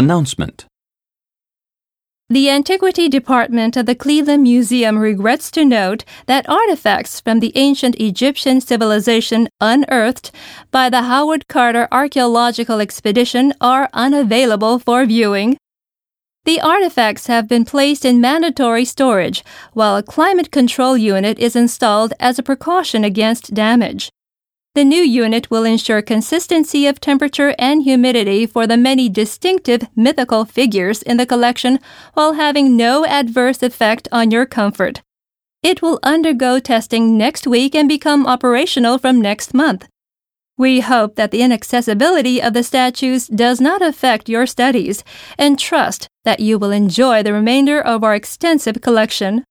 Announcement The Antiquity Department of the Cleveland Museum regrets to note that artifacts from the ancient Egyptian civilization unearthed by the Howard Carter Archaeological Expedition are unavailable for viewing. The artifacts have been placed in mandatory storage, while a climate control unit is installed as a precaution against damage. The new unit will ensure consistency of temperature and humidity for the many distinctive mythical figures in the collection while having no adverse effect on your comfort. It will undergo testing next week and become operational from next month. We hope that the inaccessibility of the statues does not affect your studies and trust that you will enjoy the remainder of our extensive collection.